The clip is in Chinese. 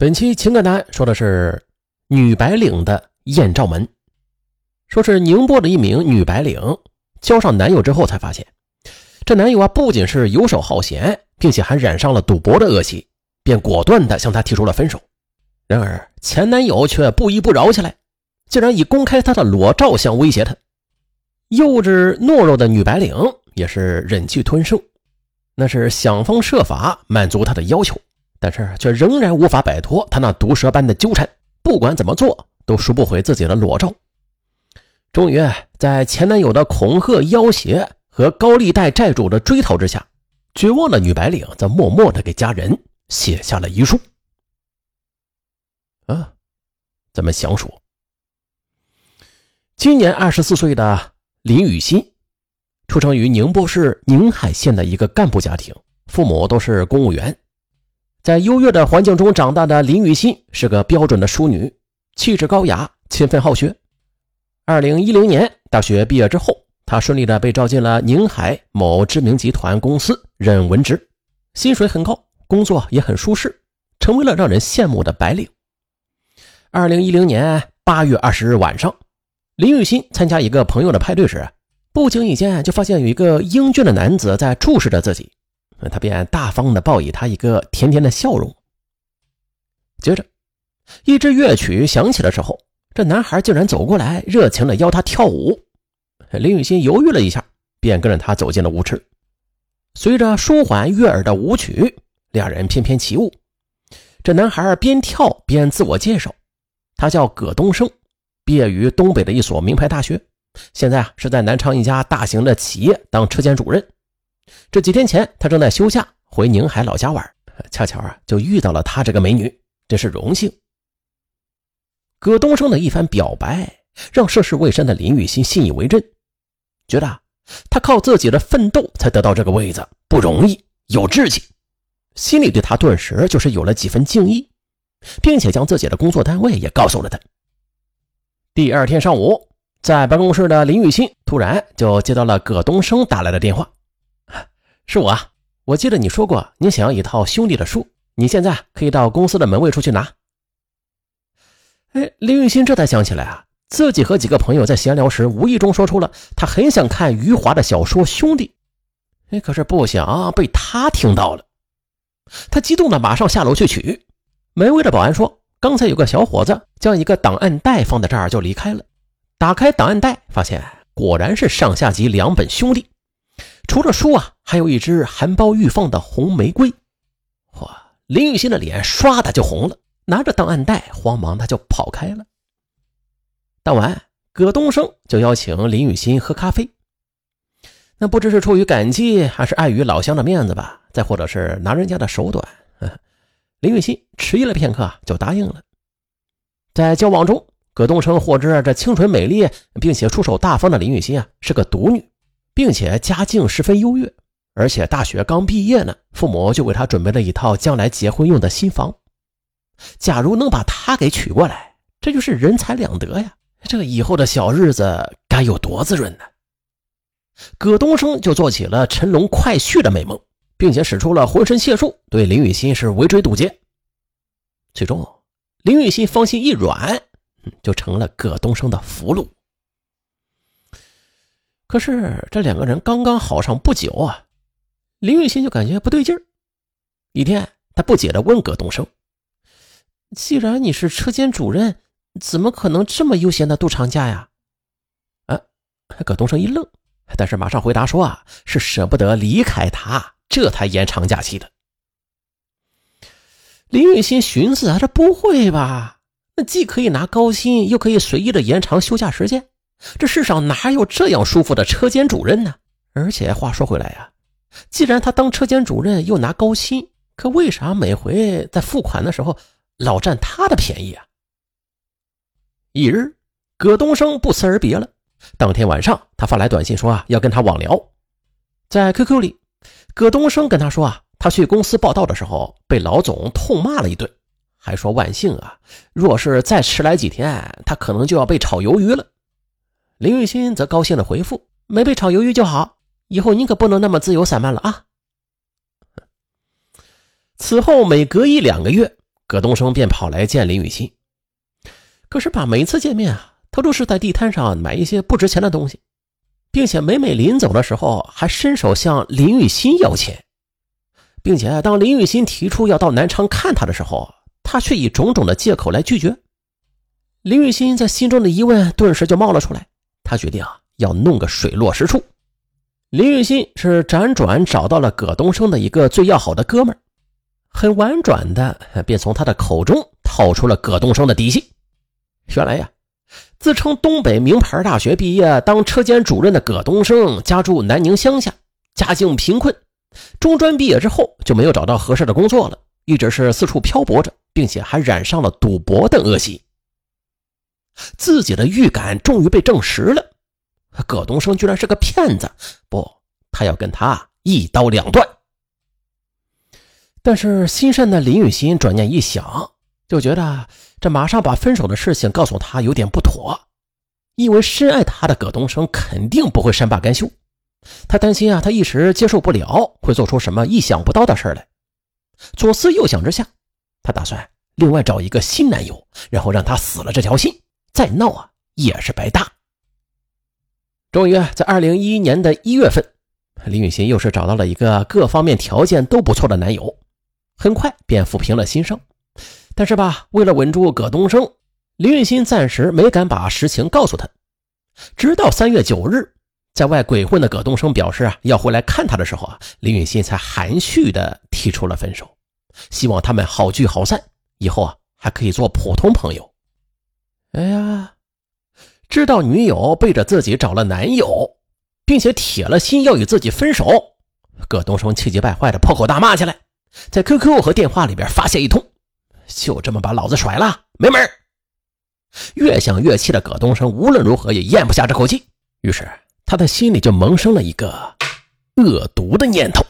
本期情感答案说的是女白领的艳照门。说是宁波的一名女白领交上男友之后，才发现这男友啊不仅是游手好闲，并且还染上了赌博的恶习，便果断的向她提出了分手。然而前男友却不依不饶起来，竟然以公开她的裸照相威胁她。幼稚懦弱的女白领也是忍气吞声，那是想方设法满足他的要求。但是却仍然无法摆脱他那毒蛇般的纠缠，不管怎么做都赎不回自己的裸照。终于在前男友的恐吓、要挟和高利贷债主的追讨之下，绝望的女白领则默默的给家人写下了遗书。啊，咱们详说。今年二十四岁的林雨欣，出生于宁波市宁海县的一个干部家庭，父母都是公务员。在优越的环境中长大的林雨欣是个标准的淑女，气质高雅，勤奋好学。二零一零年大学毕业之后，她顺利的被招进了宁海某知名集团公司任文职，薪水很高，工作也很舒适，成为了让人羡慕的白领。二零一零年八月二十日晚上，林雨欣参加一个朋友的派对时，不经意间就发现有一个英俊的男子在注视着自己。他便大方的报以他一个甜甜的笑容。接着，一支乐曲响起的时候，这男孩竟然走过来，热情的邀他跳舞。林雨欣犹豫了一下，便跟着他走进了舞池。随着舒缓悦耳的舞曲，两人翩翩起舞。这男孩边跳边自我介绍，他叫葛东升，毕业于东北的一所名牌大学，现在啊是在南昌一家大型的企业当车间主任。这几天前，他正在休假，回宁海老家玩，恰巧啊就遇到了她这个美女，真是荣幸。葛东升的一番表白，让涉世未深的林雨欣信以为真，觉得他靠自己的奋斗才得到这个位子，不容易，有志气，心里对他顿时就是有了几分敬意，并且将自己的工作单位也告诉了他。第二天上午，在办公室的林雨欣突然就接到了葛东升打来的电话。是我！我记得你说过，你想要一套兄弟的书，你现在可以到公司的门卫处去拿。哎，林雨欣这才想起来啊，自己和几个朋友在闲聊时，无意中说出了他很想看余华的小说《兄弟》。哎，可是不想被他听到了，他激动的马上下楼去取。门卫的保安说，刚才有个小伙子将一个档案袋放在这儿就离开了。打开档案袋，发现果然是上下集两本《兄弟》。除了书啊，还有一支含苞欲放的红玫瑰。哇！林雨欣的脸唰的就红了，拿着档案袋，慌忙的就跑开了。当晚，葛东升就邀请林雨欣喝咖啡。那不知是出于感激，还是碍于老乡的面子吧，再或者是拿人家的手短，林雨欣迟疑了片刻，就答应了。在交往中，葛东升获知这清纯美丽并且出手大方的林雨欣啊，是个独女。并且家境十分优越，而且大学刚毕业呢，父母就为他准备了一套将来结婚用的新房。假如能把他给娶过来，这就是人财两得呀！这以后的小日子该有多滋润呢？葛东升就做起了乘龙快婿的美梦，并且使出了浑身解数，对林雨欣是围追堵截。最终，林雨欣芳心一软，就成了葛东升的俘虏。可是这两个人刚刚好上不久啊，林雨欣就感觉不对劲儿。一天，他不解地问葛东升：“既然你是车间主任，怎么可能这么悠闲的度长假呀？”啊，葛东升一愣，但是马上回答说：“啊，是舍不得离开他，这才延长假期的。”林雨欣寻思啊，这不会吧？那既可以拿高薪，又可以随意的延长休假时间。这世上哪有这样舒服的车间主任呢？而且话说回来呀，既然他当车间主任又拿高薪，可为啥每回在付款的时候老占他的便宜啊？一日，葛东升不辞而别了。当天晚上，他发来短信说啊，要跟他网聊。在 QQ 里，葛东升跟他说啊，他去公司报道的时候被老总痛骂了一顿，还说万幸啊，若是再迟来几天，他可能就要被炒鱿鱼了。林雨欣则高兴的回复：“没被炒鱿鱼就好，以后你可不能那么自由散漫了啊。”此后每隔一两个月，葛东升便跑来见林雨欣。可是吧，每次见面啊，他都是在地摊上买一些不值钱的东西，并且每每临走的时候还伸手向林雨欣要钱，并且当林雨欣提出要到南昌看他的时候，他却以种种的借口来拒绝。林雨欣在心中的疑问顿时就冒了出来，他决定啊要弄个水落石出。林雨欣是辗转找到了葛东升的一个最要好的哥们儿，很婉转的便从他的口中套出了葛东升的底细。原来呀，自称东北名牌大学毕业当车间主任的葛东升，家住南宁乡下，家境贫困。中专毕业之后就没有找到合适的工作了，一直是四处漂泊着，并且还染上了赌博等恶习。自己的预感终于被证实了，葛东升居然是个骗子，不，他要跟他一刀两断。但是心善的林雨欣转念一想，就觉得。这马上把分手的事情告诉他有点不妥，因为深爱他的葛东升肯定不会善罢甘休。他担心啊，他一时接受不了，会做出什么意想不到的事来。左思右想之下，他打算另外找一个新男友，然后让他死了这条心，再闹啊也是白搭。终于在二零一一年的一月份，林雨欣又是找到了一个各方面条件都不错的男友，很快便抚平了心伤。但是吧，为了稳住葛东升，林雨欣暂时没敢把实情告诉他。直到三月九日，在外鬼混的葛东升表示啊要回来看他的时候啊，林雨欣才含蓄的提出了分手，希望他们好聚好散，以后啊还可以做普通朋友。哎呀，知道女友背着自己找了男友，并且铁了心要与自己分手，葛东升气急败坏的破口大骂起来，在 QQ 和电话里边发泄一通。就这么把老子甩了，没门越想越气的葛东升无论如何也咽不下这口气，于是他的心里就萌生了一个恶毒的念头。